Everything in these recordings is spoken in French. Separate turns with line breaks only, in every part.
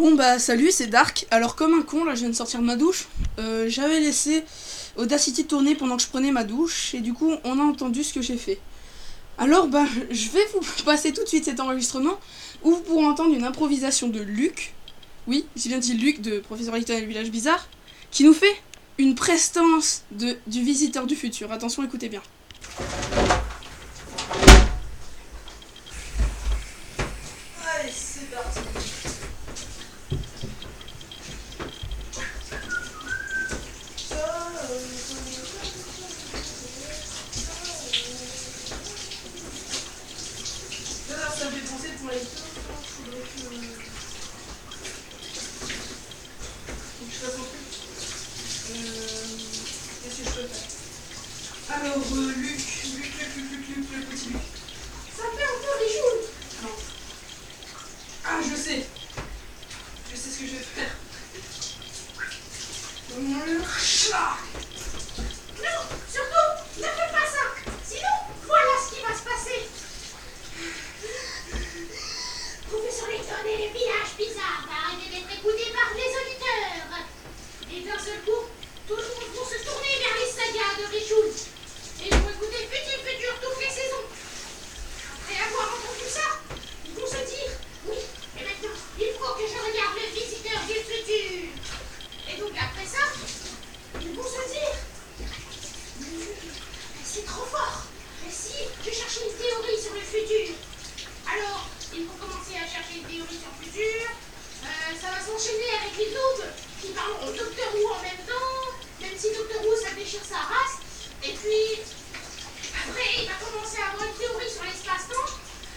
Bon bah salut, c'est Dark. Alors comme un con, là je viens de sortir de ma douche. Euh, J'avais laissé Audacity tourner pendant que je prenais ma douche et du coup on a entendu ce que j'ai fait. Alors bah je vais vous passer tout de suite cet enregistrement où vous pourrez entendre une improvisation de Luc. Oui, j'ai bien dit Luc de Professeur Layton et le village bizarre, qui nous fait une prestance du visiteur du futur. Attention, écoutez bien. Alors, ça me fait penser pour les faudrait que... Faut que je fasse un truc. Euh... Qu'est-ce que je peux faire Alors, euh, Luc, Luc, Luc, Luc, Luc, Luc, Luc. Ça fait un peu les. Ah, je sais. Je sais ce que je vais faire.
Non, surtout, ne fais pas ça. Sinon, voilà ce qui va se passer. Professeur Layton et les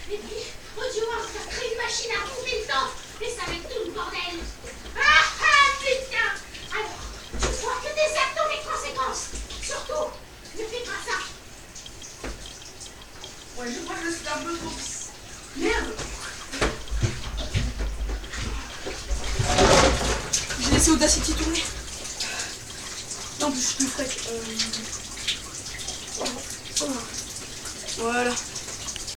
puis, Audio House va créer une machine à remonter le temps. Et ça va être tout le bordel. Ah ah, putain Alors, je crois que des actes ont les conséquences. Surtout, ne fais pas ça.
Ouais, je crois que c'est un peu trop... Merde J'ai laissé Audacity tourner. Non, plus, je suis plus. Euh... Voilà.